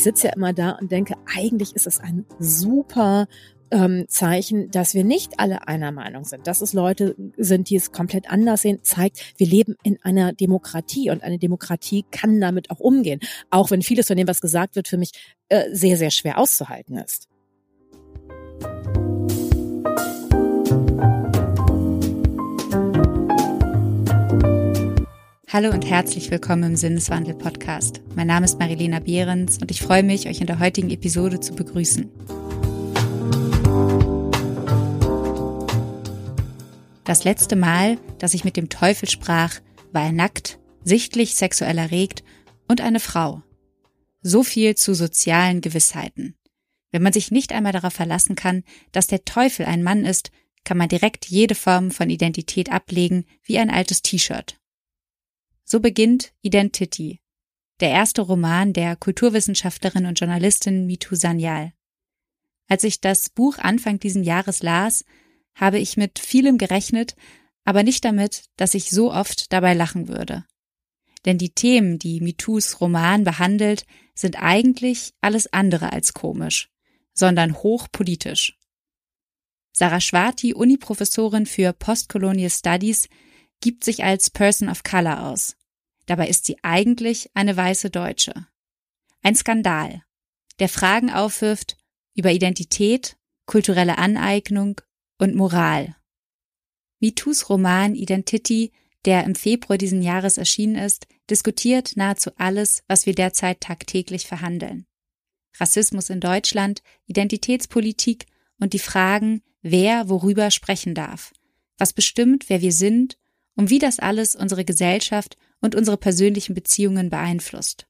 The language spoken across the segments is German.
ich sitze ja immer da und denke, eigentlich ist es ein super ähm, Zeichen, dass wir nicht alle einer Meinung sind, dass es Leute sind, die es komplett anders sehen, zeigt, wir leben in einer Demokratie und eine Demokratie kann damit auch umgehen, auch wenn vieles von dem, was gesagt wird, für mich äh, sehr, sehr schwer auszuhalten ist. Hallo und herzlich willkommen im Sinneswandel Podcast. Mein Name ist Marilena Behrens und ich freue mich, euch in der heutigen Episode zu begrüßen. Das letzte Mal, dass ich mit dem Teufel sprach, war er nackt, sichtlich sexuell erregt und eine Frau. So viel zu sozialen Gewissheiten. Wenn man sich nicht einmal darauf verlassen kann, dass der Teufel ein Mann ist, kann man direkt jede Form von Identität ablegen wie ein altes T-Shirt. So beginnt Identity, der erste Roman der Kulturwissenschaftlerin und Journalistin Mitu Sanyal. Als ich das Buch Anfang diesen Jahres las, habe ich mit vielem gerechnet, aber nicht damit, dass ich so oft dabei lachen würde. Denn die Themen, die Mitus Roman behandelt, sind eigentlich alles andere als komisch, sondern hochpolitisch. Sarah Schwarti, Uniprofessorin für Postcolonial Studies, gibt sich als Person of Color aus. Dabei ist sie eigentlich eine weiße Deutsche. Ein Skandal, der Fragen aufwirft über Identität, kulturelle Aneignung und Moral. MeToos Roman Identity, der im Februar diesen Jahres erschienen ist, diskutiert nahezu alles, was wir derzeit tagtäglich verhandeln. Rassismus in Deutschland, Identitätspolitik und die Fragen, wer worüber sprechen darf, was bestimmt, wer wir sind und wie das alles unsere Gesellschaft und unsere persönlichen Beziehungen beeinflusst.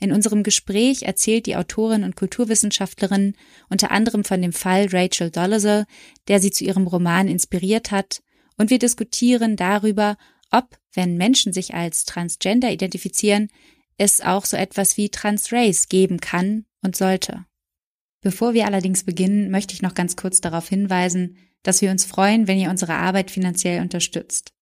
In unserem Gespräch erzählt die Autorin und Kulturwissenschaftlerin unter anderem von dem Fall Rachel Dolezal, der sie zu ihrem Roman inspiriert hat, und wir diskutieren darüber, ob, wenn Menschen sich als Transgender identifizieren, es auch so etwas wie Transrace geben kann und sollte. Bevor wir allerdings beginnen, möchte ich noch ganz kurz darauf hinweisen, dass wir uns freuen, wenn ihr unsere Arbeit finanziell unterstützt.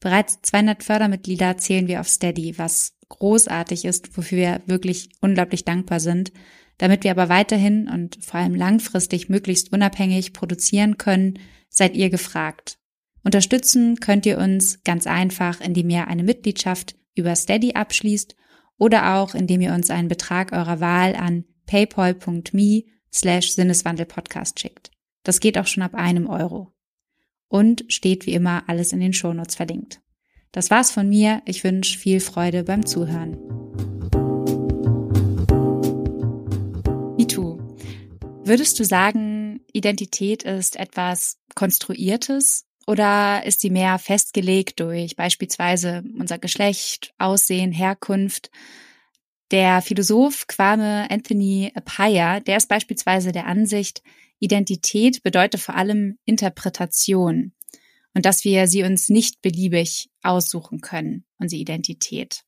Bereits 200 Fördermitglieder zählen wir auf Steady, was großartig ist, wofür wir wirklich unglaublich dankbar sind. Damit wir aber weiterhin und vor allem langfristig möglichst unabhängig produzieren können, seid ihr gefragt. Unterstützen könnt ihr uns ganz einfach, indem ihr eine Mitgliedschaft über Steady abschließt oder auch indem ihr uns einen Betrag eurer Wahl an paypal.me slash Sinneswandelpodcast schickt. Das geht auch schon ab einem Euro und steht wie immer alles in den Shownotes verlinkt. Das war's von mir. Ich wünsche viel Freude beim Zuhören. MeToo. Würdest du sagen, Identität ist etwas Konstruiertes oder ist sie mehr festgelegt durch beispielsweise unser Geschlecht, Aussehen, Herkunft? Der Philosoph Kwame Anthony Appiah, der ist beispielsweise der Ansicht, Identität bedeutet vor allem Interpretation und dass wir sie uns nicht beliebig aussuchen können, unsere Identität.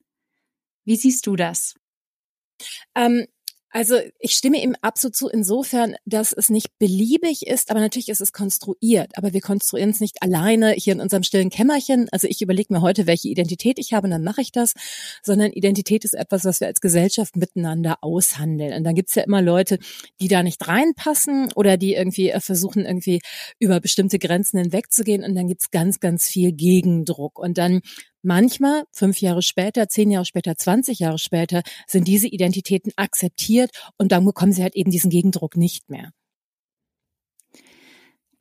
Wie siehst du das? Ähm, also ich stimme ihm absolut zu insofern, dass es nicht beliebig ist, aber natürlich ist es konstruiert. Aber wir konstruieren es nicht alleine hier in unserem stillen Kämmerchen. Also ich überlege mir heute, welche Identität ich habe und dann mache ich das. Sondern Identität ist etwas, was wir als Gesellschaft miteinander aushandeln. Und dann gibt's ja immer Leute, die da nicht reinpassen oder die irgendwie äh, versuchen, irgendwie über bestimmte Grenzen hinwegzugehen. Und dann gibt's ganz, ganz viel Gegendruck. Und dann Manchmal, fünf Jahre später, zehn Jahre später, zwanzig Jahre später, sind diese Identitäten akzeptiert und dann bekommen sie halt eben diesen Gegendruck nicht mehr.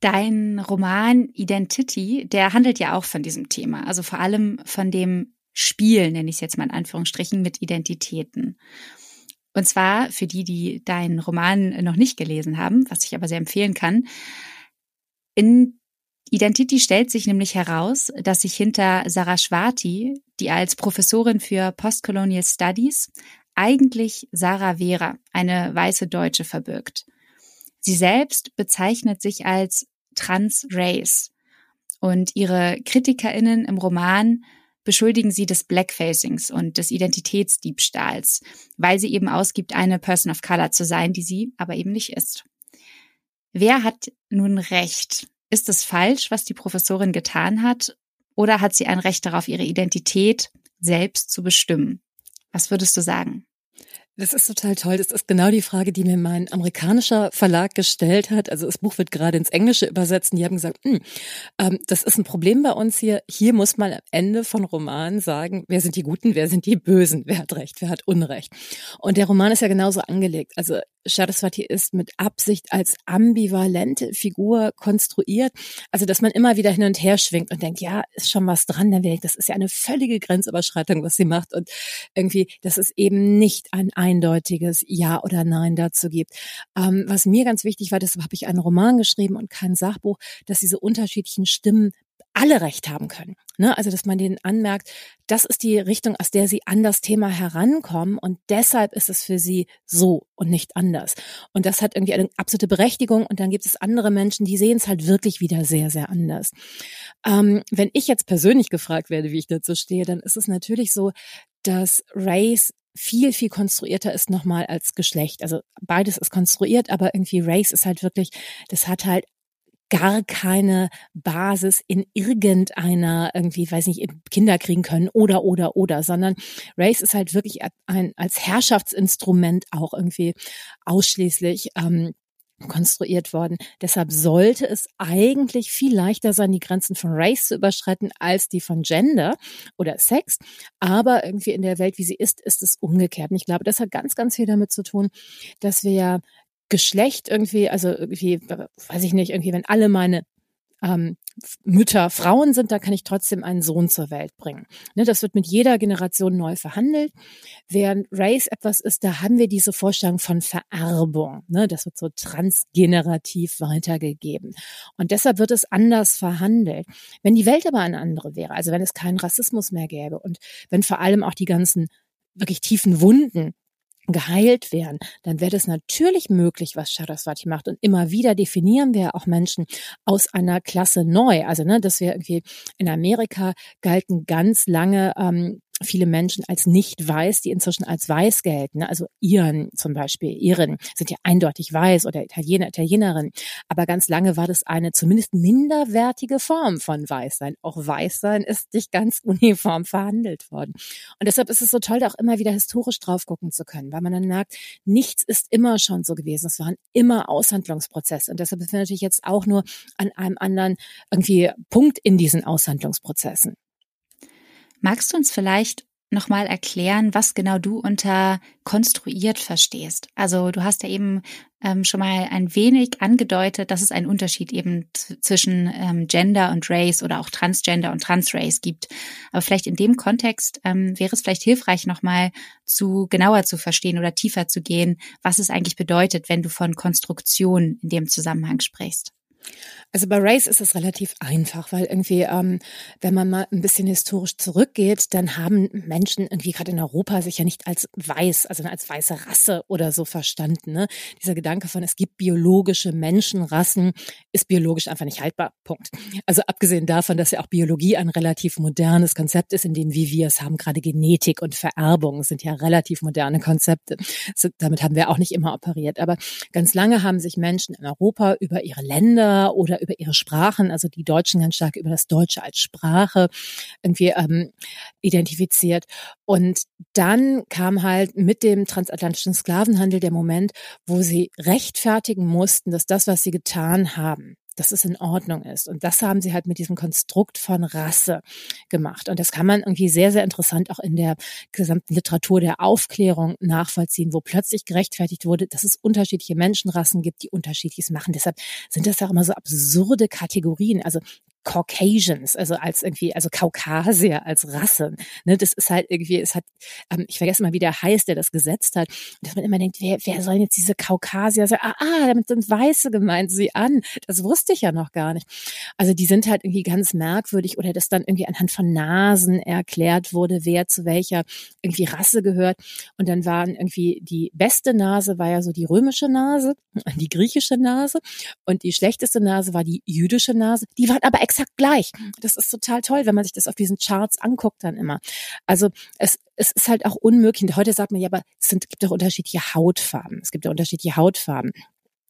Dein Roman Identity, der handelt ja auch von diesem Thema, also vor allem von dem Spiel, nenne ich es jetzt mal in Anführungsstrichen, mit Identitäten. Und zwar für die, die deinen Roman noch nicht gelesen haben, was ich aber sehr empfehlen kann. In Identity stellt sich nämlich heraus, dass sich hinter Sarah Schwarti, die als Professorin für Postcolonial Studies eigentlich Sarah Vera, eine weiße Deutsche, verbirgt. Sie selbst bezeichnet sich als Trans-Race und ihre KritikerInnen im Roman beschuldigen sie des Blackfacings und des Identitätsdiebstahls, weil sie eben ausgibt, eine Person of Color zu sein, die sie aber eben nicht ist. Wer hat nun recht? Ist es falsch, was die Professorin getan hat? Oder hat sie ein Recht darauf, ihre Identität selbst zu bestimmen? Was würdest du sagen? Das ist total toll. Das ist genau die Frage, die mir mein amerikanischer Verlag gestellt hat. Also das Buch wird gerade ins Englische übersetzt. Und die haben gesagt, hm, ähm, das ist ein Problem bei uns hier. Hier muss man am Ende von Romanen sagen, wer sind die Guten, wer sind die Bösen, wer hat Recht, wer hat Unrecht. Und der Roman ist ja genauso angelegt. Also Saraswati ist mit Absicht als ambivalente Figur konstruiert. Also dass man immer wieder hin und her schwingt und denkt, ja, ist schon was dran. Das ist ja eine völlige Grenzüberschreitung, was sie macht. Und irgendwie, das ist eben nicht ein eindeutiges Ja oder Nein dazu gibt. Ähm, was mir ganz wichtig war, deshalb habe ich einen Roman geschrieben und kein Sachbuch, dass diese unterschiedlichen Stimmen alle recht haben können. Ne? Also, dass man denen anmerkt, das ist die Richtung, aus der sie an das Thema herankommen und deshalb ist es für sie so und nicht anders. Und das hat irgendwie eine absolute Berechtigung und dann gibt es andere Menschen, die sehen es halt wirklich wieder sehr, sehr anders. Ähm, wenn ich jetzt persönlich gefragt werde, wie ich dazu stehe, dann ist es natürlich so, dass Race viel, viel konstruierter ist nochmal als Geschlecht. Also beides ist konstruiert, aber irgendwie Race ist halt wirklich, das hat halt gar keine Basis in irgendeiner irgendwie, weiß nicht, Kinder kriegen können oder oder oder, sondern Race ist halt wirklich ein als Herrschaftsinstrument auch irgendwie ausschließlich ähm, konstruiert worden. Deshalb sollte es eigentlich viel leichter sein, die Grenzen von Race zu überschreiten als die von Gender oder Sex. Aber irgendwie in der Welt, wie sie ist, ist es umgekehrt. Und ich glaube, das hat ganz, ganz viel damit zu tun, dass wir ja Geschlecht irgendwie, also irgendwie, weiß ich nicht, irgendwie, wenn alle meine ähm, Mütter Frauen sind, da kann ich trotzdem einen Sohn zur Welt bringen. Ne, das wird mit jeder Generation neu verhandelt. Während Race etwas ist, da haben wir diese Vorstellung von Vererbung. Ne, das wird so transgenerativ weitergegeben. Und deshalb wird es anders verhandelt. Wenn die Welt aber eine andere wäre, also wenn es keinen Rassismus mehr gäbe und wenn vor allem auch die ganzen wirklich tiefen Wunden geheilt werden, dann wäre das natürlich möglich, was Saraswati macht. Und immer wieder definieren wir auch Menschen aus einer Klasse neu. Also, ne, dass wir irgendwie in Amerika galten ganz lange ähm, viele Menschen als nicht weiß, die inzwischen als weiß gelten. Also Iren zum Beispiel, Iren sind ja eindeutig weiß oder Italiener, Italienerin. Aber ganz lange war das eine zumindest minderwertige Form von Weißsein. Auch Weißsein ist nicht ganz uniform verhandelt worden. Und deshalb ist es so toll, da auch immer wieder historisch drauf gucken zu können, weil man dann merkt, nichts ist immer schon so gewesen. Es waren immer Aushandlungsprozesse. Und deshalb wir natürlich jetzt auch nur an einem anderen irgendwie Punkt in diesen Aushandlungsprozessen. Magst du uns vielleicht nochmal erklären, was genau du unter konstruiert verstehst? Also du hast ja eben ähm, schon mal ein wenig angedeutet, dass es einen Unterschied eben zwischen ähm, Gender und Race oder auch Transgender und Transrace gibt. Aber vielleicht in dem Kontext ähm, wäre es vielleicht hilfreich, nochmal zu genauer zu verstehen oder tiefer zu gehen, was es eigentlich bedeutet, wenn du von Konstruktion in dem Zusammenhang sprichst. Also bei Race ist es relativ einfach, weil irgendwie, ähm, wenn man mal ein bisschen historisch zurückgeht, dann haben Menschen irgendwie gerade in Europa sich ja nicht als weiß, also als weiße Rasse oder so verstanden. Ne? Dieser Gedanke von, es gibt biologische Menschenrassen, ist biologisch einfach nicht haltbar. Punkt. Also abgesehen davon, dass ja auch Biologie ein relativ modernes Konzept ist, in dem wie wir es haben, gerade Genetik und Vererbung sind ja relativ moderne Konzepte. So, damit haben wir auch nicht immer operiert. Aber ganz lange haben sich Menschen in Europa über ihre Länder oder über ihre Sprachen, also die Deutschen ganz stark über das Deutsche als Sprache irgendwie ähm, identifiziert. Und dann kam halt mit dem transatlantischen Sklavenhandel der Moment, wo sie rechtfertigen mussten, dass das, was sie getan haben, dass es in Ordnung ist. Und das haben sie halt mit diesem Konstrukt von Rasse gemacht. Und das kann man irgendwie sehr, sehr interessant auch in der gesamten Literatur der Aufklärung nachvollziehen, wo plötzlich gerechtfertigt wurde, dass es unterschiedliche Menschenrassen gibt, die unterschiedliches machen. Deshalb sind das auch immer so absurde Kategorien. Also Caucasians, also als irgendwie, also Kaukasier als Rasse. Ne, das ist halt irgendwie, es hat, ähm, ich vergesse mal, wie der heißt, der das gesetzt hat, dass man immer denkt, wer, wer sollen jetzt diese Kaukasier sein? Ah, ah, damit sind Weiße gemeint, sie an. Das wusste ich ja noch gar nicht. Also die sind halt irgendwie ganz merkwürdig oder dass dann irgendwie anhand von Nasen erklärt wurde, wer zu welcher irgendwie Rasse gehört. Und dann waren irgendwie die beste Nase war ja so die römische Nase, die griechische Nase und die schlechteste Nase war die jüdische Nase. Die waren aber exakt gleich. Das ist total toll, wenn man sich das auf diesen Charts anguckt dann immer. Also es, es ist halt auch unmöglich. Heute sagt man ja, aber es sind, gibt doch unterschiedliche Hautfarben. Es gibt ja unterschiedliche Hautfarben.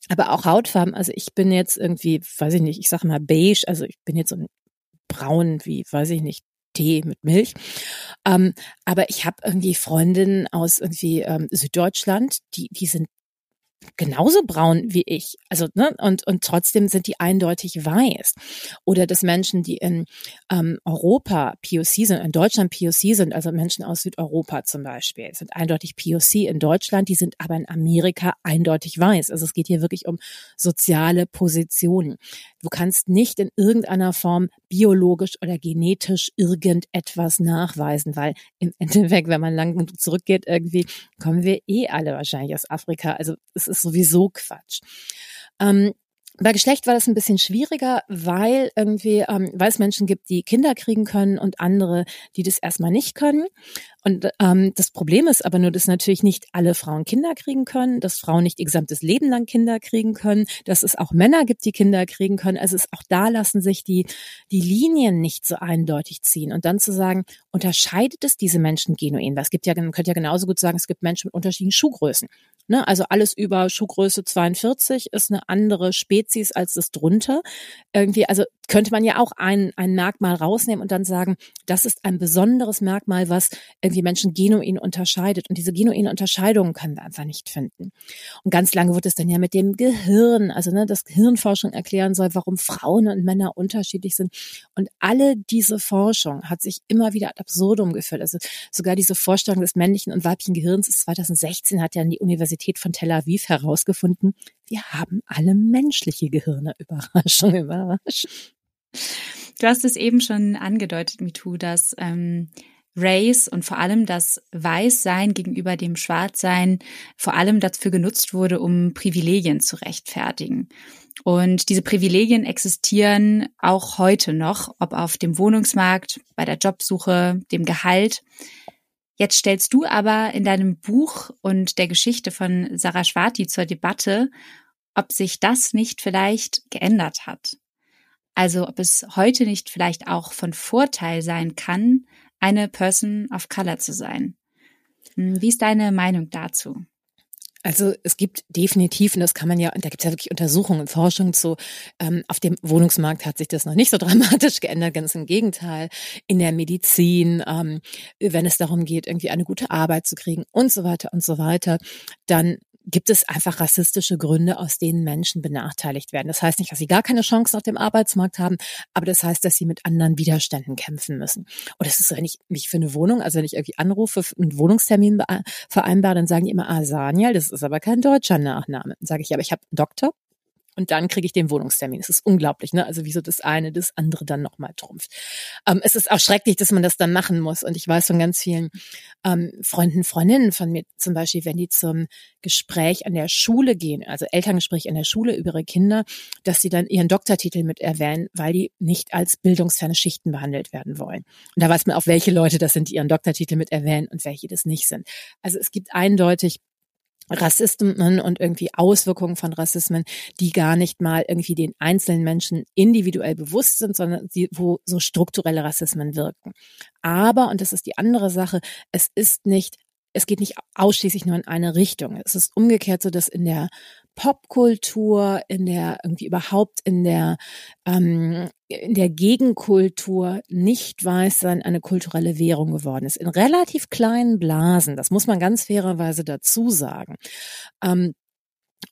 Aber auch Hautfarben, also ich bin jetzt irgendwie, weiß ich nicht, ich sage mal beige, also ich bin jetzt so ein braun wie, weiß ich nicht, Tee mit Milch. Ähm, aber ich habe irgendwie Freundinnen aus irgendwie ähm, Süddeutschland, die, die sind genauso braun wie ich. Also, ne, und, und trotzdem sind die eindeutig weiß. Oder dass Menschen, die in ähm, Europa POC sind, in Deutschland POC sind, also Menschen aus Südeuropa zum Beispiel, sind eindeutig POC in Deutschland, die sind aber in Amerika eindeutig weiß. Also es geht hier wirklich um soziale Positionen. Du kannst nicht in irgendeiner Form biologisch oder genetisch irgendetwas nachweisen, weil im Endeffekt, wenn man lang zurückgeht, irgendwie kommen wir eh alle wahrscheinlich aus Afrika. Also es ist sowieso Quatsch. Ähm, bei Geschlecht war das ein bisschen schwieriger, weil irgendwie, ähm, weil es Menschen gibt, die Kinder kriegen können und andere, die das erstmal nicht können. Und ähm, das Problem ist aber nur, dass natürlich nicht alle Frauen Kinder kriegen können, dass Frauen nicht ihr gesamtes Leben lang Kinder kriegen können, dass es auch Männer gibt, die Kinder kriegen können. Also es, auch da lassen sich die, die Linien nicht so eindeutig ziehen. Und dann zu sagen, unterscheidet es diese Menschen genuin? Was gibt ja, man könnte ja genauso gut sagen, es gibt Menschen mit unterschiedlichen Schuhgrößen. Ne? Also alles über Schuhgröße 42 ist eine andere Spezies als das drunter. Irgendwie, also könnte man ja auch ein, ein Merkmal rausnehmen und dann sagen, das ist ein besonderes Merkmal, was irgendwie Menschen genuin unterscheidet. Und diese genuine Unterscheidungen können wir einfach nicht finden. Und ganz lange wird es dann ja mit dem Gehirn, also ne, dass Gehirnforschung erklären soll, warum Frauen und Männer unterschiedlich sind. Und alle diese Forschung hat sich immer wieder ad absurdum geführt. Also sogar diese Vorstellung des männlichen und weiblichen Gehirns ist 2016 hat ja die Universität von Tel Aviv herausgefunden, wir haben alle menschliche Gehirne. Überraschung, Überraschung. Du hast es eben schon angedeutet, MeToo, dass ähm, Race und vor allem das Weißsein gegenüber dem Schwarzsein vor allem dafür genutzt wurde, um Privilegien zu rechtfertigen. Und diese Privilegien existieren auch heute noch, ob auf dem Wohnungsmarkt, bei der Jobsuche, dem Gehalt. Jetzt stellst du aber in deinem Buch und der Geschichte von Sarah Schwarti zur Debatte, ob sich das nicht vielleicht geändert hat. Also ob es heute nicht vielleicht auch von Vorteil sein kann, eine Person of Color zu sein. Hm, wie ist deine Meinung dazu? Also es gibt definitiv, und das kann man ja, da gibt es ja wirklich Untersuchungen und Forschung zu, ähm, auf dem Wohnungsmarkt hat sich das noch nicht so dramatisch geändert, ganz im Gegenteil. In der Medizin, ähm, wenn es darum geht, irgendwie eine gute Arbeit zu kriegen und so weiter und so weiter, dann gibt es einfach rassistische Gründe, aus denen Menschen benachteiligt werden. Das heißt nicht, dass sie gar keine Chance auf dem Arbeitsmarkt haben, aber das heißt, dass sie mit anderen Widerständen kämpfen müssen. Und das ist, wenn ich mich für eine Wohnung, also wenn ich irgendwie anrufe, einen Wohnungstermin vereinbare, dann sagen die immer, ah, Saniel, das ist aber kein deutscher Nachname. Dann sage ich, aber ich habe Doktor und dann kriege ich den Wohnungstermin. Es ist unglaublich, ne? Also wieso das eine das andere dann nochmal trumpft. Ähm, es ist auch schrecklich, dass man das dann machen muss. Und ich weiß von ganz vielen ähm, Freunden, Freundinnen von mir zum Beispiel, wenn die zum Gespräch an der Schule gehen, also Elterngespräch an der Schule über ihre Kinder, dass sie dann ihren Doktortitel mit erwähnen, weil die nicht als bildungsferne Schichten behandelt werden wollen. Und da weiß man auch, welche Leute das sind, die ihren Doktortitel mit erwähnen und welche das nicht sind. Also es gibt eindeutig Rassismen und irgendwie Auswirkungen von Rassismen, die gar nicht mal irgendwie den einzelnen Menschen individuell bewusst sind, sondern die, wo so strukturelle Rassismen wirken. Aber, und das ist die andere Sache, es ist nicht es geht nicht ausschließlich nur in eine Richtung. Es ist umgekehrt so, dass in der Popkultur, in der irgendwie überhaupt in der ähm, in der Gegenkultur nicht weiß sein eine kulturelle Währung geworden ist. In relativ kleinen Blasen, das muss man ganz fairerweise dazu sagen. Ähm,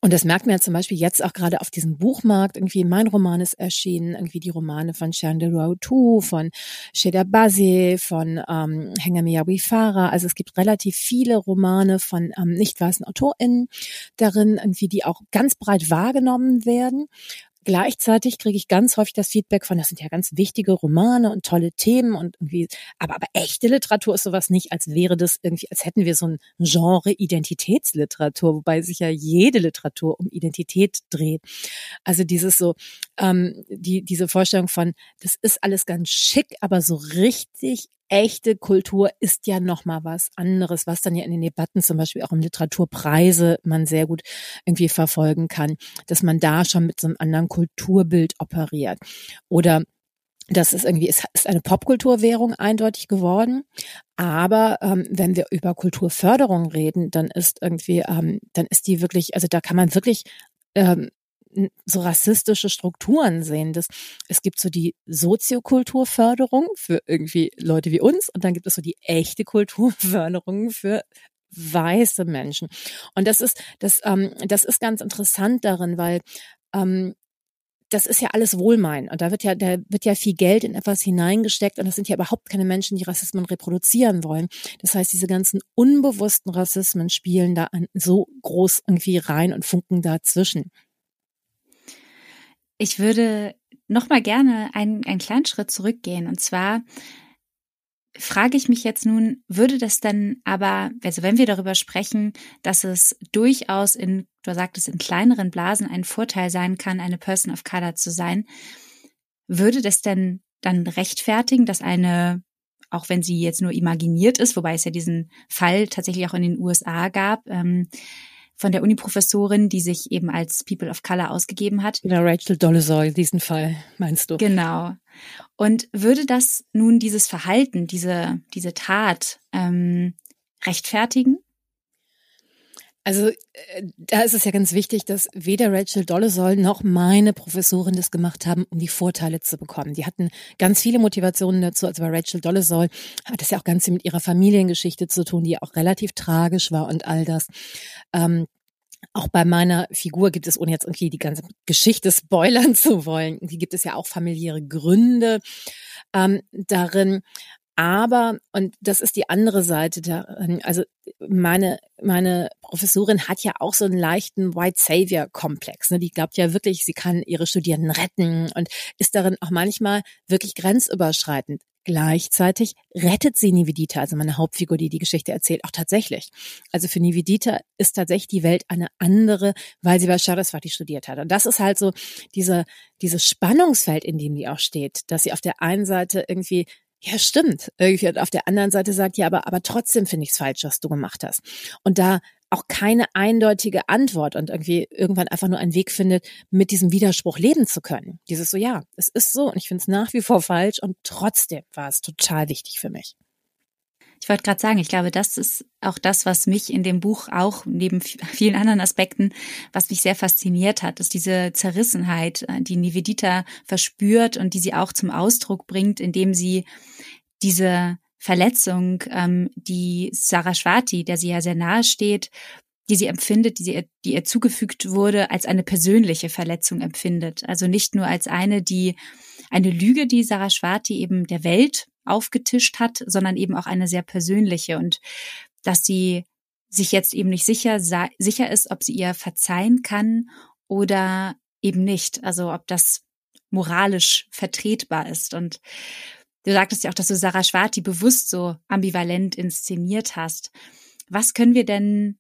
und das merkt man ja zum Beispiel jetzt auch gerade auf diesem Buchmarkt. Irgendwie mein Roman ist erschienen, irgendwie die Romane von Sharon Tu, von Sheda Bazi, von ähm, Hengame Wifara. Also es gibt relativ viele Romane von ähm, nicht weißen AutorInnen darin, irgendwie, die auch ganz breit wahrgenommen werden. Gleichzeitig kriege ich ganz häufig das Feedback von, das sind ja ganz wichtige Romane und tolle Themen und irgendwie, aber, aber echte Literatur ist sowas nicht, als wäre das irgendwie, als hätten wir so ein Genre Identitätsliteratur, wobei sich ja jede Literatur um Identität dreht. Also dieses so, ähm, die, diese Vorstellung von, das ist alles ganz schick, aber so richtig echte Kultur ist ja noch mal was anderes, was dann ja in den Debatten zum Beispiel auch um Literaturpreise man sehr gut irgendwie verfolgen kann, dass man da schon mit so einem anderen Kulturbild operiert. Oder das ist irgendwie, es ist eine Popkulturwährung eindeutig geworden. Aber ähm, wenn wir über Kulturförderung reden, dann ist irgendwie, ähm, dann ist die wirklich, also da kann man wirklich ähm, so rassistische Strukturen sehen. Das, es gibt so die Soziokulturförderung für irgendwie Leute wie uns und dann gibt es so die echte Kulturförderung für weiße Menschen. Und das ist, das, ähm, das ist ganz interessant darin, weil ähm, das ist ja alles Wohlmein und da wird ja, da wird ja viel Geld in etwas hineingesteckt und das sind ja überhaupt keine Menschen, die Rassismen reproduzieren wollen. Das heißt, diese ganzen unbewussten Rassismen spielen da so groß irgendwie rein und funken dazwischen. Ich würde noch mal gerne einen, einen kleinen Schritt zurückgehen. Und zwar frage ich mich jetzt nun, würde das denn aber, also wenn wir darüber sprechen, dass es durchaus in, du sagtest, in kleineren Blasen ein Vorteil sein kann, eine Person of Color zu sein, würde das denn dann rechtfertigen, dass eine, auch wenn sie jetzt nur imaginiert ist, wobei es ja diesen Fall tatsächlich auch in den USA gab, ähm, von der Uni-Professorin, die sich eben als People of Color ausgegeben hat. Genau, Rachel Dolezal, diesen Fall meinst du? Genau. Und würde das nun dieses Verhalten, diese, diese Tat ähm, rechtfertigen? Also äh, da ist es ja ganz wichtig, dass weder Rachel Dolezal noch meine Professorin das gemacht haben, um die Vorteile zu bekommen. Die hatten ganz viele Motivationen dazu. Also bei Rachel Dolezal hat es ja auch ganz viel mit ihrer Familiengeschichte zu tun, die auch relativ tragisch war und all das. Ähm, auch bei meiner Figur gibt es, ohne jetzt irgendwie die ganze Geschichte spoilern zu wollen, die gibt es ja auch familiäre Gründe ähm, darin. Aber, und das ist die andere Seite darin, also meine, meine Professorin hat ja auch so einen leichten White Savior Komplex. Ne? Die glaubt ja wirklich, sie kann ihre Studierenden retten und ist darin auch manchmal wirklich grenzüberschreitend. Gleichzeitig rettet sie Nivedita, also meine Hauptfigur, die die Geschichte erzählt, auch tatsächlich. Also für Nivedita ist tatsächlich die Welt eine andere, weil sie bei Saraswati studiert hat. Und das ist halt so diese, dieses Spannungsfeld, in dem die auch steht, dass sie auf der einen Seite irgendwie ja, stimmt. Auf der anderen Seite sagt, ja, aber, aber trotzdem finde ich es falsch, was du gemacht hast. Und da auch keine eindeutige Antwort und irgendwie irgendwann einfach nur einen Weg findet, mit diesem Widerspruch leben zu können. Dieses so, ja, es ist so und ich finde es nach wie vor falsch und trotzdem war es total wichtig für mich. Ich wollte gerade sagen, ich glaube, das ist auch das, was mich in dem Buch auch neben vielen anderen Aspekten, was mich sehr fasziniert hat, ist diese Zerrissenheit, äh, die Nivedita verspürt und die sie auch zum Ausdruck bringt, indem sie diese Verletzung, ähm, die Saraswati, der sie ja sehr nahe steht, die sie empfindet, die, sie, die ihr zugefügt wurde, als eine persönliche Verletzung empfindet. Also nicht nur als eine, die eine Lüge, die Saraswati eben der Welt aufgetischt hat, sondern eben auch eine sehr persönliche und dass sie sich jetzt eben nicht sicher, sicher ist, ob sie ihr verzeihen kann oder eben nicht. Also ob das moralisch vertretbar ist. Und du sagtest ja auch, dass du Sarah Schwarti bewusst so ambivalent inszeniert hast. Was können wir denn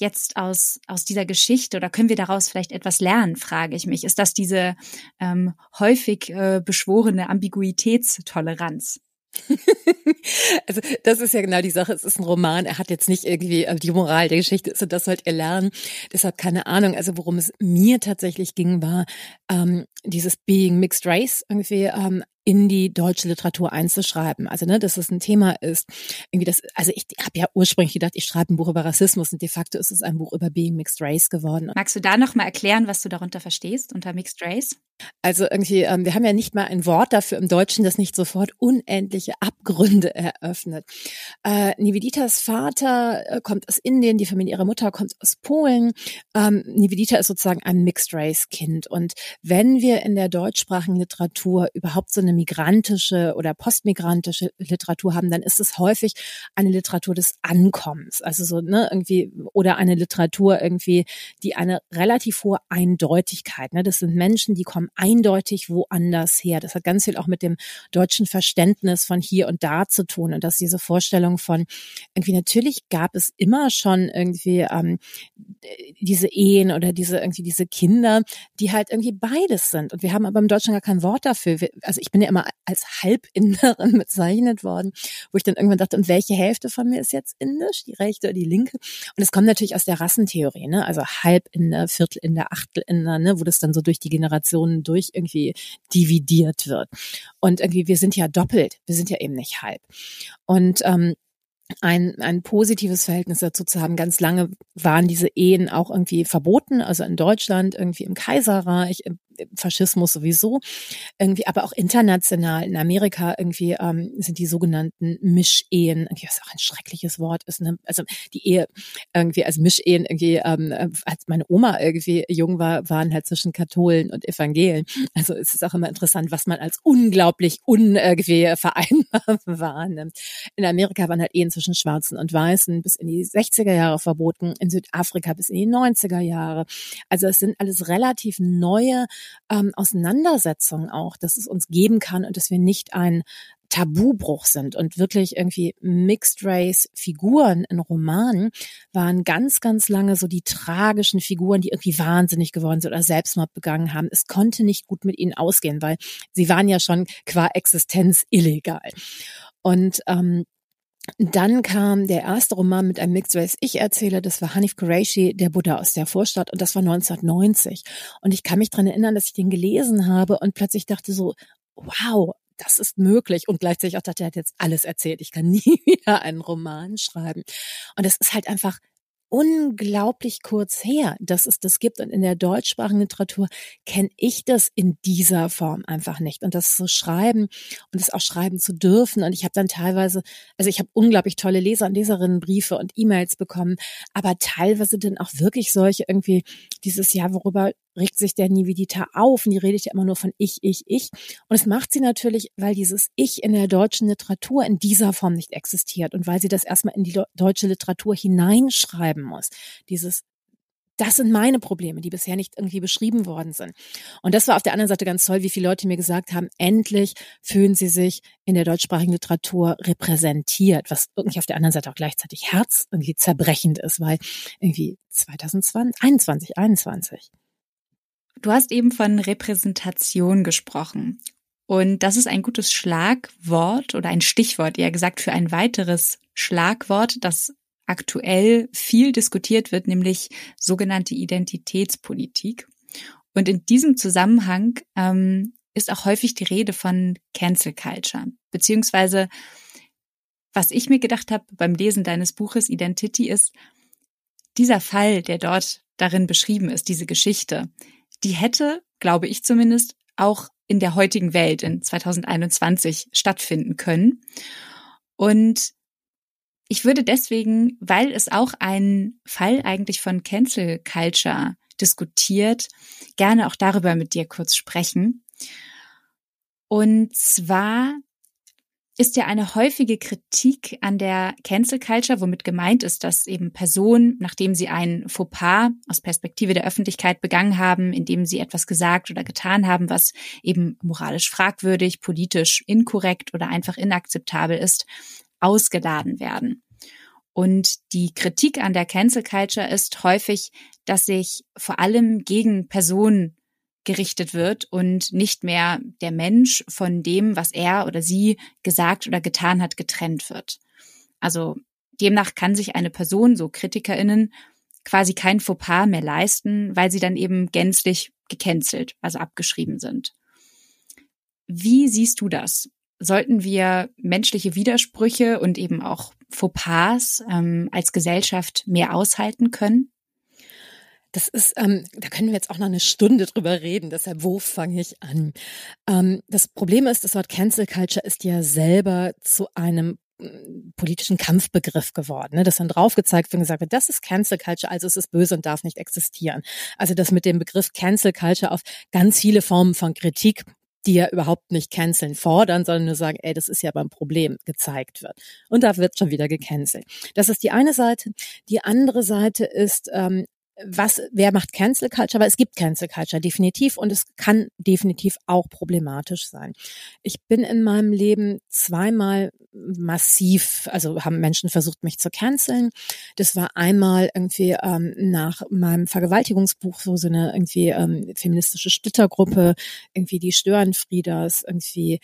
jetzt aus, aus dieser Geschichte oder können wir daraus vielleicht etwas lernen, frage ich mich. Ist das diese ähm, häufig äh, beschworene Ambiguitätstoleranz? also das ist ja genau die Sache. Es ist ein Roman. Er hat jetzt nicht irgendwie äh, die Moral der Geschichte und das sollt ihr lernen. Deshalb keine Ahnung. Also worum es mir tatsächlich ging, war ähm, dieses Being Mixed Race irgendwie ähm, in die deutsche Literatur einzuschreiben. Also, ne, dass es ein Thema ist. Irgendwie das, also ich habe ja ursprünglich gedacht, ich schreibe ein Buch über Rassismus und de facto ist es ein Buch über Being Mixed Race geworden. Magst du da nochmal erklären, was du darunter verstehst, unter Mixed Race? Also irgendwie, ähm, wir haben ja nicht mal ein Wort dafür im Deutschen, das nicht sofort unendliche Abgründe eröffnet. Äh, Niveditas Vater äh, kommt aus Indien, die Familie ihrer Mutter kommt aus Polen. Ähm, Nivedita ist sozusagen ein Mixed Race Kind. Und wenn wir in der deutschsprachigen Literatur überhaupt so eine migrantische oder postmigrantische Literatur haben, dann ist es häufig eine Literatur des Ankommens. Also so, ne, irgendwie, oder eine Literatur irgendwie, die eine relativ hohe Eindeutigkeit, ne, das sind Menschen, die kommen eindeutig woanders her. Das hat ganz viel auch mit dem deutschen Verständnis von hier und da zu tun und dass diese Vorstellung von irgendwie natürlich gab es immer schon irgendwie ähm, diese Ehen oder diese irgendwie diese Kinder, die halt irgendwie beides sind. Und wir haben aber im Deutschen gar kein Wort dafür. Also ich bin ja immer als Halbinderin bezeichnet worden, wo ich dann irgendwann dachte, und welche Hälfte von mir ist jetzt indisch, die rechte oder die linke? Und es kommt natürlich aus der Rassentheorie, ne? Also Halbinder, Viertelinder, Achtelinder, ne? Wo das dann so durch die Generationen durch irgendwie dividiert wird. Und irgendwie, wir sind ja doppelt, wir sind ja eben nicht halb. Und ähm, ein, ein positives Verhältnis dazu zu haben. Ganz lange waren diese Ehen auch irgendwie verboten, also in Deutschland, irgendwie im Kaiserreich, Faschismus sowieso, irgendwie, aber auch international in Amerika irgendwie ähm, sind die sogenannten Mischehen, irgendwie was auch ein schreckliches Wort ist, ne? also die Ehe irgendwie als Mischehen irgendwie, ähm, als meine Oma irgendwie jung war, waren halt zwischen Katholen und Evangelien. Also es ist auch immer interessant, was man als unglaublich ungewehr vereinbar wahrnimmt. In Amerika waren halt Ehen zwischen Schwarzen und Weißen bis in die 60er Jahre verboten, in Südafrika bis in die 90er Jahre. Also es sind alles relativ neue ähm, Auseinandersetzung auch, dass es uns geben kann und dass wir nicht ein Tabubruch sind und wirklich irgendwie Mixed Race Figuren in Romanen waren ganz, ganz lange so die tragischen Figuren, die irgendwie wahnsinnig geworden sind oder Selbstmord begangen haben. Es konnte nicht gut mit ihnen ausgehen, weil sie waren ja schon qua Existenz illegal. Und ähm, dann kam der erste Roman mit einem Mixed Race Ich erzähle, das war Hanif Qureshi, der Buddha aus der Vorstadt und das war 1990. Und ich kann mich dran erinnern, dass ich den gelesen habe und plötzlich dachte so, wow, das ist möglich und gleichzeitig auch dachte, er hat jetzt alles erzählt. Ich kann nie wieder einen Roman schreiben. Und es ist halt einfach unglaublich kurz her, dass es das gibt. Und in der deutschsprachigen Literatur kenne ich das in dieser Form einfach nicht. Und das zu schreiben und das auch schreiben zu dürfen. Und ich habe dann teilweise, also ich habe unglaublich tolle Leser und Leserinnen Briefe und E-Mails bekommen, aber teilweise dann auch wirklich solche irgendwie dieses Jahr, worüber regt sich der Nivedita auf und die redet ja immer nur von ich, ich, ich. Und es macht sie natürlich, weil dieses Ich in der deutschen Literatur in dieser Form nicht existiert und weil sie das erstmal in die deutsche Literatur hineinschreiben muss. Dieses das sind meine Probleme, die bisher nicht irgendwie beschrieben worden sind. Und das war auf der anderen Seite ganz toll, wie viele Leute mir gesagt haben, endlich fühlen sie sich in der deutschsprachigen Literatur repräsentiert, was irgendwie auf der anderen Seite auch gleichzeitig Herz irgendwie zerbrechend ist, weil irgendwie 2020, 21, 21. Du hast eben von Repräsentation gesprochen. Und das ist ein gutes Schlagwort oder ein Stichwort, eher gesagt, für ein weiteres Schlagwort, das aktuell viel diskutiert wird, nämlich sogenannte Identitätspolitik. Und in diesem Zusammenhang ähm, ist auch häufig die Rede von Cancel Culture, beziehungsweise was ich mir gedacht habe beim Lesen deines Buches Identity ist, dieser Fall, der dort darin beschrieben ist, diese Geschichte, die hätte, glaube ich zumindest, auch in der heutigen Welt in 2021 stattfinden können. Und ich würde deswegen, weil es auch einen Fall eigentlich von Cancel Culture diskutiert, gerne auch darüber mit dir kurz sprechen. Und zwar ist ja eine häufige Kritik an der Cancel Culture, womit gemeint ist, dass eben Personen, nachdem sie ein Fauxpas aus Perspektive der Öffentlichkeit begangen haben, indem sie etwas gesagt oder getan haben, was eben moralisch fragwürdig, politisch inkorrekt oder einfach inakzeptabel ist, ausgeladen werden. Und die Kritik an der Cancel Culture ist häufig, dass sich vor allem gegen Personen gerichtet wird und nicht mehr der Mensch von dem, was er oder sie gesagt oder getan hat, getrennt wird. Also demnach kann sich eine Person, so KritikerInnen, quasi kein Fauxpas mehr leisten, weil sie dann eben gänzlich gecancelt, also abgeschrieben sind. Wie siehst du das? Sollten wir menschliche Widersprüche und eben auch Fauxpas ähm, als Gesellschaft mehr aushalten können? Das ist, ähm, da können wir jetzt auch noch eine Stunde drüber reden. Deshalb, wo fange ich an? Ähm, das Problem ist, das Wort Cancel Culture ist ja selber zu einem mm, politischen Kampfbegriff geworden. Ne? Das dann draufgezeigt und gesagt wird, das ist Cancel Culture, also es ist böse und darf nicht existieren. Also das mit dem Begriff Cancel Culture auf ganz viele Formen von Kritik die ja überhaupt nicht canceln fordern, sondern nur sagen, ey, das ist ja beim Problem gezeigt wird. Und da wird schon wieder gecancelt. Das ist die eine Seite. Die andere Seite ist, ähm, was, wer macht Cancel Culture? Aber es gibt Cancel Culture definitiv und es kann definitiv auch problematisch sein. Ich bin in meinem Leben zweimal massiv, also haben Menschen versucht, mich zu canceln. Das war einmal irgendwie ähm, nach meinem Vergewaltigungsbuch, so, so eine irgendwie ähm, feministische Splittergruppe, irgendwie die Störenfrieders, irgendwie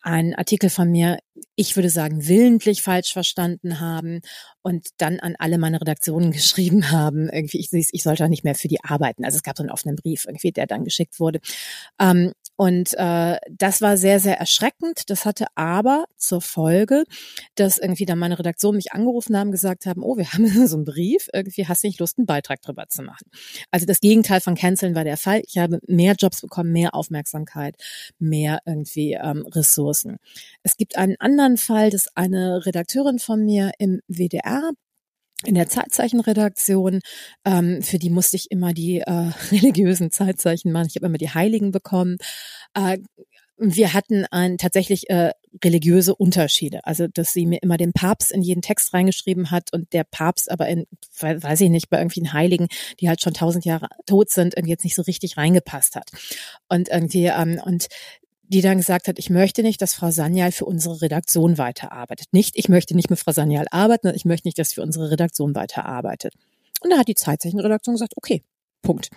ein Artikel von mir, ich würde sagen, willentlich falsch verstanden haben und dann an alle meine Redaktionen geschrieben haben, irgendwie, ich, ich sollte nicht mehr für die arbeiten. Also es gab so einen offenen Brief irgendwie, der dann geschickt wurde. Ähm, Und äh, das war sehr, sehr erschreckend. Das hatte aber zur Folge, dass irgendwie dann meine Redaktion mich angerufen haben, gesagt haben, oh, wir haben so einen Brief, irgendwie hast du nicht Lust, einen Beitrag drüber zu machen. Also das Gegenteil von Canceln war der Fall. Ich habe mehr Jobs bekommen, mehr Aufmerksamkeit, mehr irgendwie ähm, Ressourcen. Es gibt einen anderen Fall, dass eine Redakteurin von mir im WDR in der Zeitzeichenredaktion, ähm, für die musste ich immer die äh, religiösen Zeitzeichen machen. Ich habe immer die Heiligen bekommen. Äh, wir hatten ein, tatsächlich äh, religiöse Unterschiede. Also, dass sie mir immer den Papst in jeden Text reingeschrieben hat und der Papst aber in, weiß ich nicht, bei irgendwelchen Heiligen, die halt schon tausend Jahre tot sind, irgendwie jetzt nicht so richtig reingepasst hat. Und irgendwie, ähm, und die dann gesagt hat, ich möchte nicht, dass Frau Sanyal für unsere Redaktion weiterarbeitet. Nicht, ich möchte nicht mit Frau Sanyal arbeiten, ich möchte nicht, dass sie für unsere Redaktion weiterarbeitet. Und da hat die Zeitzeichenredaktion gesagt, okay, Punkt.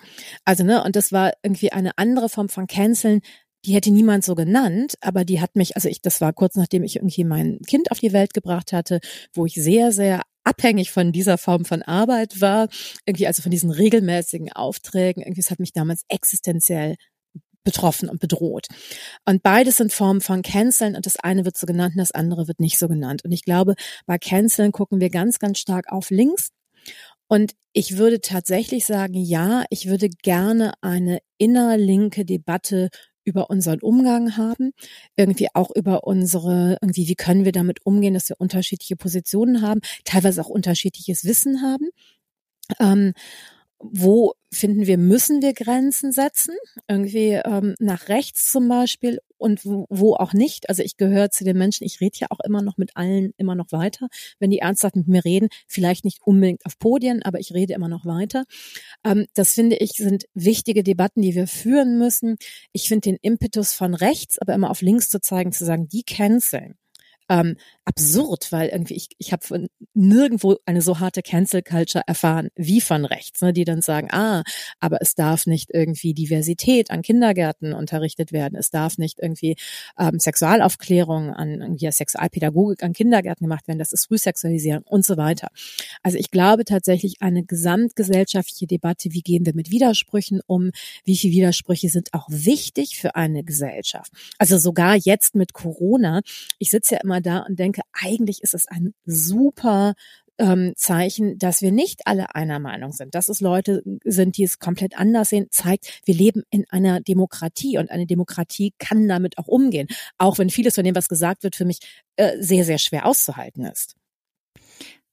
Also, ne, und das war irgendwie eine andere Form von Canceln, die hätte niemand so genannt, aber die hat mich, also ich, das war kurz nachdem ich irgendwie mein Kind auf die Welt gebracht hatte, wo ich sehr, sehr abhängig von dieser Form von Arbeit war, irgendwie also von diesen regelmäßigen Aufträgen, irgendwie, es hat mich damals existenziell betroffen und bedroht. Und beides sind Formen von Canceln und das eine wird so genannt und das andere wird nicht so genannt. Und ich glaube, bei Canceln gucken wir ganz, ganz stark auf links. Und ich würde tatsächlich sagen, ja, ich würde gerne eine innerlinke Debatte über unseren Umgang haben, irgendwie auch über unsere, irgendwie, wie können wir damit umgehen, dass wir unterschiedliche Positionen haben, teilweise auch unterschiedliches Wissen haben. Ähm, wo finden wir, müssen wir Grenzen setzen, irgendwie ähm, nach rechts zum Beispiel und wo, wo auch nicht. Also ich gehöre zu den Menschen, ich rede ja auch immer noch mit allen immer noch weiter, wenn die ernsthaft mit mir reden, vielleicht nicht unbedingt auf Podien, aber ich rede immer noch weiter. Ähm, das finde ich sind wichtige Debatten, die wir führen müssen. Ich finde den Impetus von rechts, aber immer auf links zu zeigen, zu sagen, die canceln ähm, absurd, weil irgendwie ich, ich habe nirgendwo eine so harte Cancel Culture erfahren wie von rechts, ne, die dann sagen, ah, aber es darf nicht irgendwie Diversität an Kindergärten unterrichtet werden, es darf nicht irgendwie ähm, Sexualaufklärung an irgendwie Sexualpädagogik an Kindergärten gemacht werden, das ist Frühsexualisieren und so weiter. Also ich glaube tatsächlich eine gesamtgesellschaftliche Debatte, wie gehen wir mit Widersprüchen um, wie viele Widersprüche sind auch wichtig für eine Gesellschaft. Also sogar jetzt mit Corona, ich sitze ja immer da und denke, eigentlich ist es ein super ähm, Zeichen, dass wir nicht alle einer Meinung sind, dass es Leute sind, die es komplett anders sehen, zeigt, wir leben in einer Demokratie und eine Demokratie kann damit auch umgehen, auch wenn vieles von dem, was gesagt wird, für mich äh, sehr, sehr schwer auszuhalten ist.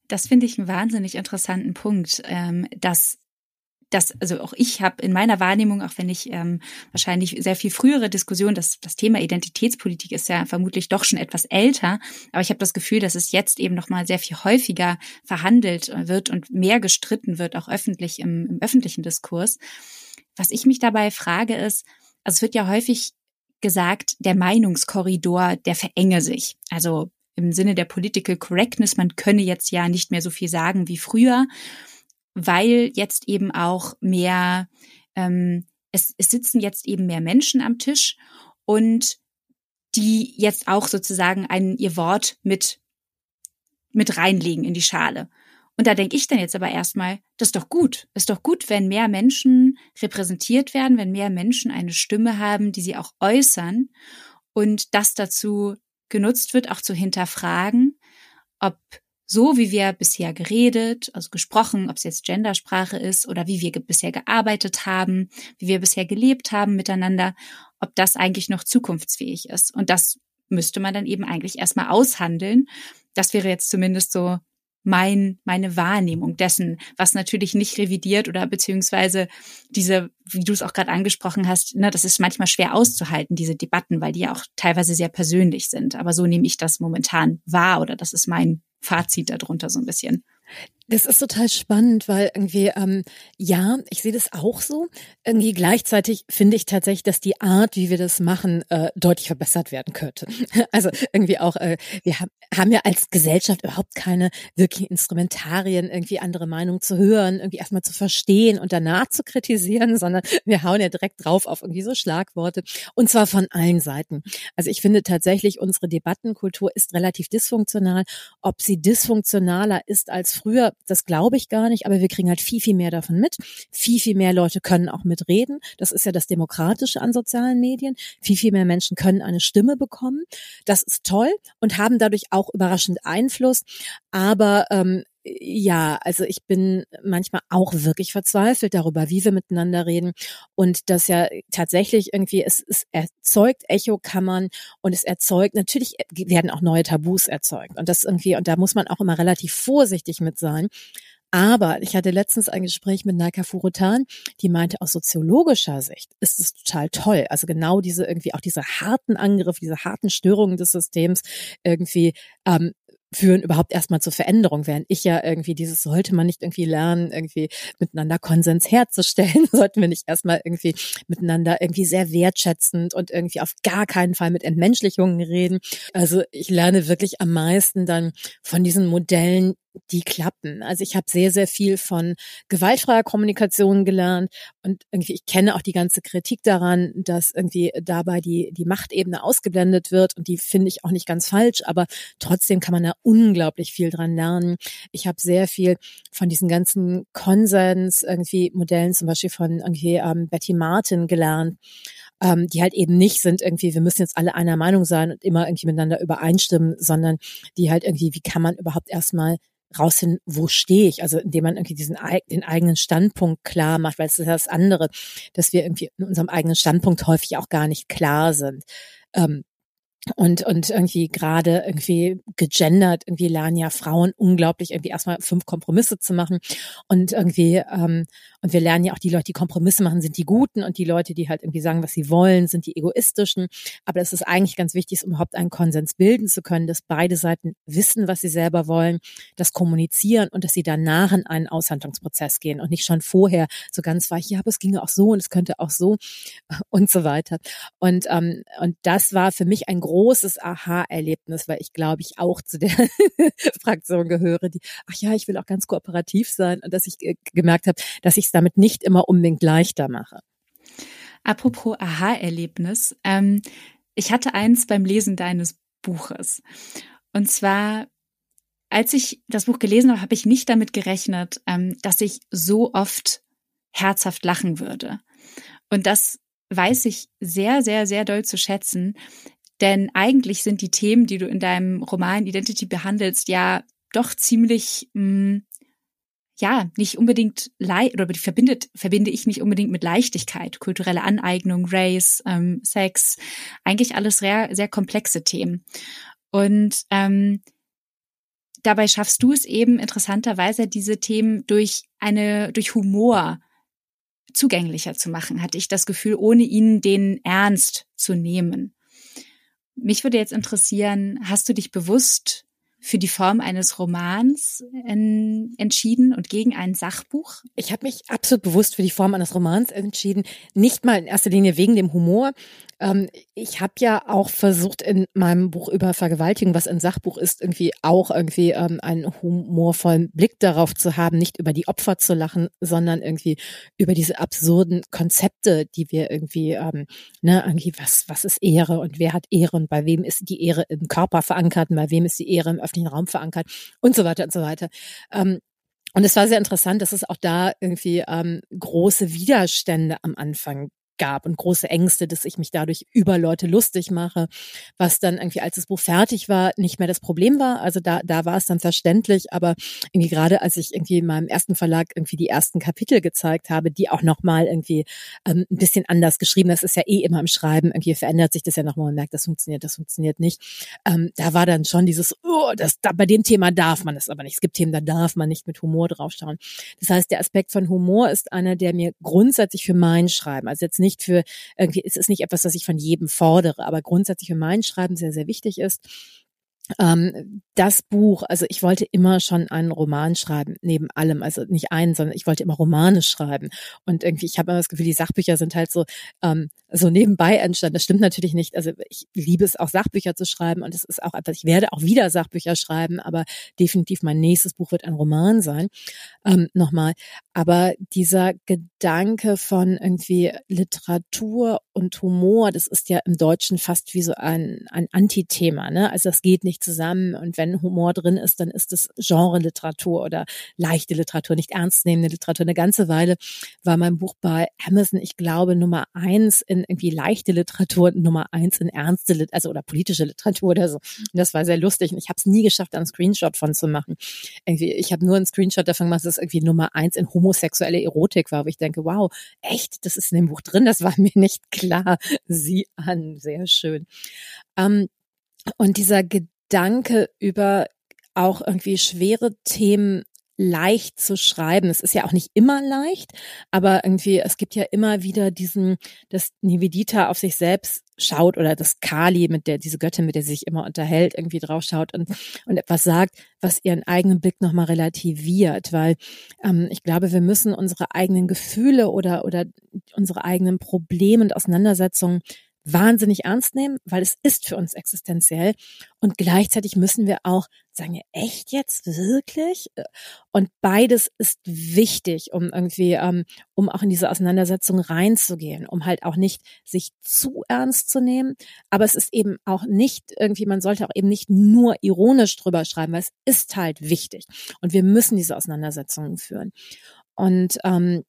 Das finde ich einen wahnsinnig interessanten Punkt, ähm, dass das, also auch ich habe in meiner Wahrnehmung, auch wenn ich ähm, wahrscheinlich sehr viel frühere Diskussion, das, das Thema Identitätspolitik ist ja vermutlich doch schon etwas älter, aber ich habe das Gefühl, dass es jetzt eben nochmal sehr viel häufiger verhandelt wird und mehr gestritten wird, auch öffentlich im, im öffentlichen Diskurs. Was ich mich dabei frage ist, also es wird ja häufig gesagt, der Meinungskorridor, der verenge sich. Also im Sinne der Political Correctness, man könne jetzt ja nicht mehr so viel sagen wie früher weil jetzt eben auch mehr, ähm, es, es sitzen jetzt eben mehr Menschen am Tisch und die jetzt auch sozusagen ein, ihr Wort mit, mit reinlegen in die Schale. Und da denke ich dann jetzt aber erstmal, das ist doch gut. Ist doch gut, wenn mehr Menschen repräsentiert werden, wenn mehr Menschen eine Stimme haben, die sie auch äußern und das dazu genutzt wird, auch zu hinterfragen, ob so wie wir bisher geredet, also gesprochen, ob es jetzt Gendersprache ist oder wie wir bisher gearbeitet haben, wie wir bisher gelebt haben miteinander, ob das eigentlich noch zukunftsfähig ist. Und das müsste man dann eben eigentlich erstmal aushandeln. Das wäre jetzt zumindest so mein, meine Wahrnehmung dessen, was natürlich nicht revidiert oder beziehungsweise diese, wie du es auch gerade angesprochen hast, ne, das ist manchmal schwer auszuhalten, diese Debatten, weil die ja auch teilweise sehr persönlich sind. Aber so nehme ich das momentan wahr oder das ist mein Fazit darunter so ein bisschen. Das ist total spannend, weil irgendwie, ähm, ja, ich sehe das auch so. Irgendwie gleichzeitig finde ich tatsächlich, dass die Art, wie wir das machen, äh, deutlich verbessert werden könnte. Also irgendwie auch, äh, wir haben, haben ja als Gesellschaft überhaupt keine wirklichen Instrumentarien, irgendwie andere Meinungen zu hören, irgendwie erstmal zu verstehen und danach zu kritisieren, sondern wir hauen ja direkt drauf auf irgendwie so Schlagworte und zwar von allen Seiten. Also ich finde tatsächlich, unsere Debattenkultur ist relativ dysfunktional, ob sie dysfunktionaler ist als früher, das glaube ich gar nicht, aber wir kriegen halt viel, viel mehr davon mit. Viel, viel mehr Leute können auch mitreden. Das ist ja das Demokratische an sozialen Medien. Viel, viel mehr Menschen können eine Stimme bekommen. Das ist toll und haben dadurch auch überraschend Einfluss. Aber ähm, ja, also ich bin manchmal auch wirklich verzweifelt darüber, wie wir miteinander reden und das ja tatsächlich irgendwie, es, es erzeugt Echokammern und es erzeugt, natürlich werden auch neue Tabus erzeugt und das irgendwie, und da muss man auch immer relativ vorsichtig mit sein. Aber ich hatte letztens ein Gespräch mit Naika Furutan, die meinte, aus soziologischer Sicht ist es total toll. Also genau diese irgendwie auch diese harten Angriffe, diese harten Störungen des Systems irgendwie ähm, führen überhaupt erstmal zur Veränderung, während ich ja irgendwie dieses sollte man nicht irgendwie lernen, irgendwie miteinander Konsens herzustellen, sollten wir nicht erstmal irgendwie miteinander irgendwie sehr wertschätzend und irgendwie auf gar keinen Fall mit Entmenschlichungen reden. Also ich lerne wirklich am meisten dann von diesen Modellen, die klappen. Also ich habe sehr, sehr viel von gewaltfreier Kommunikation gelernt und irgendwie, ich kenne auch die ganze Kritik daran, dass irgendwie dabei die, die Machtebene ausgeblendet wird und die finde ich auch nicht ganz falsch, aber trotzdem kann man da unglaublich viel dran lernen. Ich habe sehr viel von diesen ganzen Konsens irgendwie Modellen, zum Beispiel von irgendwie ähm, Betty Martin gelernt ähm, die halt eben nicht sind irgendwie, wir müssen jetzt alle einer Meinung sein und immer irgendwie miteinander übereinstimmen, sondern die halt irgendwie, wie kann man überhaupt erstmal rausfinden, wo stehe ich? Also indem man irgendwie diesen den eigenen Standpunkt klar macht, weil es ist das andere, dass wir irgendwie in unserem eigenen Standpunkt häufig auch gar nicht klar sind. Ähm, und und irgendwie gerade irgendwie gegendert irgendwie lernen ja Frauen unglaublich irgendwie erstmal fünf Kompromisse zu machen. Und irgendwie ähm, und wir lernen ja auch die Leute die Kompromisse machen sind die guten. Und die Leute die halt irgendwie sagen was sie wollen sind die egoistischen. Aber es ist eigentlich ganz wichtig um überhaupt einen Konsens bilden zu können dass beide Seiten wissen was sie selber wollen das kommunizieren und dass sie danach in einen Aushandlungsprozess gehen und nicht schon vorher so ganz weich ja aber es ginge auch so und es könnte auch so und so weiter. Und ähm, und das war für mich ein großes Aha-Erlebnis, weil ich glaube ich auch zu der Fraktion gehöre, die, ach ja, ich will auch ganz kooperativ sein und dass ich gemerkt habe, dass ich es damit nicht immer unbedingt leichter mache. Apropos Aha-Erlebnis, ähm, ich hatte eins beim Lesen deines Buches. Und zwar, als ich das Buch gelesen habe, habe ich nicht damit gerechnet, ähm, dass ich so oft herzhaft lachen würde. Und das weiß ich sehr, sehr, sehr doll zu schätzen, denn eigentlich sind die Themen, die du in deinem Roman Identity behandelst, ja doch ziemlich, mh, mm, ja, nicht unbedingt leicht oder die verbindet, verbinde ich nicht unbedingt mit Leichtigkeit, kulturelle Aneignung, Race, ähm, Sex, eigentlich alles sehr, sehr komplexe Themen. Und ähm, dabei schaffst du es eben interessanterweise, diese Themen durch eine, durch Humor zugänglicher zu machen, hatte ich das Gefühl, ohne ihnen den Ernst zu nehmen. Mich würde jetzt interessieren, hast du dich bewusst für die Form eines Romans en entschieden und gegen ein Sachbuch? Ich habe mich absolut bewusst für die Form eines Romans entschieden. Nicht mal in erster Linie wegen dem Humor, ähm, ich habe ja auch versucht in meinem Buch über Vergewaltigung, was ein Sachbuch ist, irgendwie auch irgendwie ähm, einen humorvollen Blick darauf zu haben, nicht über die Opfer zu lachen, sondern irgendwie über diese absurden Konzepte, die wir irgendwie, ähm, ne, irgendwie was was ist Ehre und wer hat Ehre und bei wem ist die Ehre im Körper verankert und bei wem ist die Ehre im öffentlichen Raum verankert und so weiter und so weiter. Ähm, und es war sehr interessant, dass es auch da irgendwie ähm, große Widerstände am Anfang gab und große Ängste, dass ich mich dadurch über Leute lustig mache, was dann irgendwie, als das Buch fertig war, nicht mehr das Problem war. Also da, da war es dann verständlich, aber irgendwie gerade als ich irgendwie in meinem ersten Verlag irgendwie die ersten Kapitel gezeigt habe, die auch nochmal irgendwie ähm, ein bisschen anders geschrieben, das ist ja eh immer im Schreiben, irgendwie verändert sich das ja nochmal, man merkt, das funktioniert, das funktioniert nicht. Ähm, da war dann schon dieses, oh, das, da, bei dem Thema darf man es aber nicht. Es gibt Themen, da darf man nicht mit Humor draufschauen. Das heißt, der Aspekt von Humor ist einer, der mir grundsätzlich für mein Schreiben, also jetzt nicht nicht für irgendwie, es ist nicht etwas, das ich von jedem fordere, aber grundsätzlich für mein Schreiben sehr, sehr wichtig ist. Ähm, das Buch, also ich wollte immer schon einen Roman schreiben, neben allem, also nicht einen, sondern ich wollte immer Romane schreiben. Und irgendwie, ich habe immer das Gefühl, die Sachbücher sind halt so, ähm, so nebenbei entstanden. Das stimmt natürlich nicht. Also ich liebe es auch Sachbücher zu schreiben und es ist auch etwas, ich werde auch wieder Sachbücher schreiben, aber definitiv mein nächstes Buch wird ein Roman sein. Ähm, Nochmal. Aber dieser Gedanke von irgendwie Literatur und Humor, das ist ja im Deutschen fast wie so ein, ein Antithema. Ne? Also das geht nicht zusammen. Und wenn Humor drin ist, dann ist es Genre-Literatur oder leichte Literatur, nicht ernstnehmende Literatur. Eine ganze Weile war mein Buch bei Amazon, ich glaube, Nummer eins in irgendwie leichte Literatur, Nummer eins in ernste, Literatur, also oder politische Literatur oder so. Und das war sehr lustig. Und ich habe es nie geschafft, einen Screenshot von zu machen. Irgendwie, ich habe nur einen Screenshot davon gemacht, dass es irgendwie Nummer eins in homosexuelle Erotik war, wo ich denke, wow, echt, das ist in dem Buch drin, das war mir nicht klar. Sieh an, sehr schön. Ähm, und dieser Gedanke über auch irgendwie schwere Themen leicht zu schreiben. Es ist ja auch nicht immer leicht, aber irgendwie, es gibt ja immer wieder diesen, dass Nivedita auf sich selbst schaut oder das Kali, mit der, diese Göttin, mit der sie sich immer unterhält, irgendwie drauf schaut und, und etwas sagt, was ihren eigenen Blick nochmal relativiert, weil ähm, ich glaube, wir müssen unsere eigenen Gefühle oder, oder unsere eigenen Probleme und Auseinandersetzungen wahnsinnig ernst nehmen, weil es ist für uns existenziell. Und gleichzeitig müssen wir auch sagen, echt jetzt wirklich? Und beides ist wichtig, um irgendwie, ähm, um auch in diese Auseinandersetzung reinzugehen, um halt auch nicht sich zu ernst zu nehmen. Aber es ist eben auch nicht irgendwie, man sollte auch eben nicht nur ironisch drüber schreiben, weil es ist halt wichtig. Und wir müssen diese Auseinandersetzungen führen. Und ähm,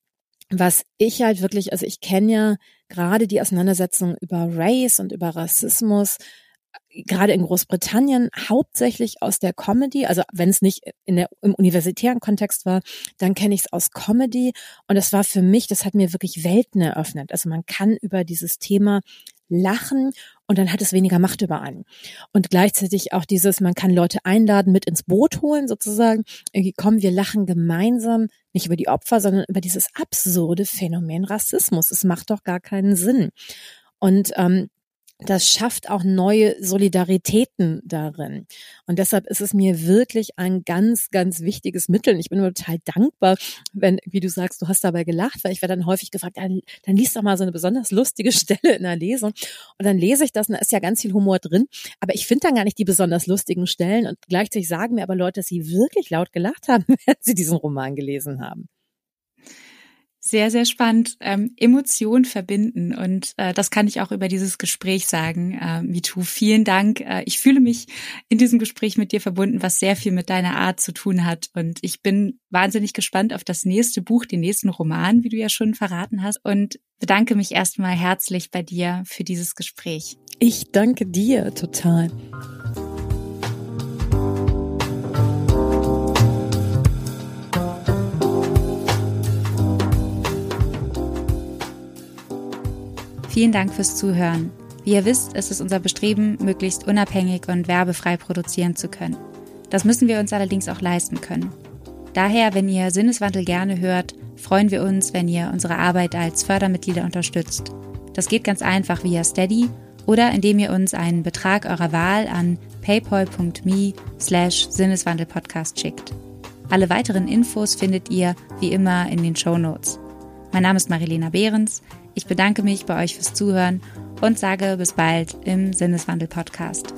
was ich halt wirklich, also ich kenne ja gerade die Auseinandersetzung über Race und über Rassismus, äh, gerade in Großbritannien, hauptsächlich aus der Comedy. Also wenn es nicht in der, im universitären Kontext war, dann kenne ich es aus Comedy. Und das war für mich, das hat mir wirklich Welten eröffnet. Also man kann über dieses Thema lachen und dann hat es weniger Macht über einen. Und gleichzeitig auch dieses, man kann Leute einladen, mit ins Boot holen sozusagen. Irgendwie kommen, wir lachen gemeinsam, nicht über die Opfer, sondern über dieses absurde Phänomen Rassismus. Es macht doch gar keinen Sinn. Und ähm, das schafft auch neue Solidaritäten darin. Und deshalb ist es mir wirklich ein ganz, ganz wichtiges Mittel. Und ich bin total dankbar, wenn, wie du sagst, du hast dabei gelacht, weil ich werde dann häufig gefragt, dann, dann liest doch mal so eine besonders lustige Stelle in der Lesung. Und dann lese ich das und da ist ja ganz viel Humor drin. Aber ich finde dann gar nicht die besonders lustigen Stellen. Und gleichzeitig sagen mir aber Leute, dass sie wirklich laut gelacht haben, wenn sie diesen Roman gelesen haben. Sehr, sehr spannend. Ähm, Emotion verbinden. Und äh, das kann ich auch über dieses Gespräch sagen, äh, MeToo. Vielen Dank. Äh, ich fühle mich in diesem Gespräch mit dir verbunden, was sehr viel mit deiner Art zu tun hat. Und ich bin wahnsinnig gespannt auf das nächste Buch, den nächsten Roman, wie du ja schon verraten hast. Und bedanke mich erstmal herzlich bei dir für dieses Gespräch. Ich danke dir total. Vielen Dank fürs Zuhören. Wie ihr wisst, ist es unser Bestreben, möglichst unabhängig und werbefrei produzieren zu können. Das müssen wir uns allerdings auch leisten können. Daher, wenn ihr Sinneswandel gerne hört, freuen wir uns, wenn ihr unsere Arbeit als Fördermitglieder unterstützt. Das geht ganz einfach via Steady oder indem ihr uns einen Betrag eurer Wahl an paypal.me slash Sinneswandelpodcast schickt. Alle weiteren Infos findet ihr wie immer in den Show Notes. Mein Name ist Marilena Behrens. Ich bedanke mich bei euch fürs Zuhören und sage bis bald im Sinneswandel-Podcast.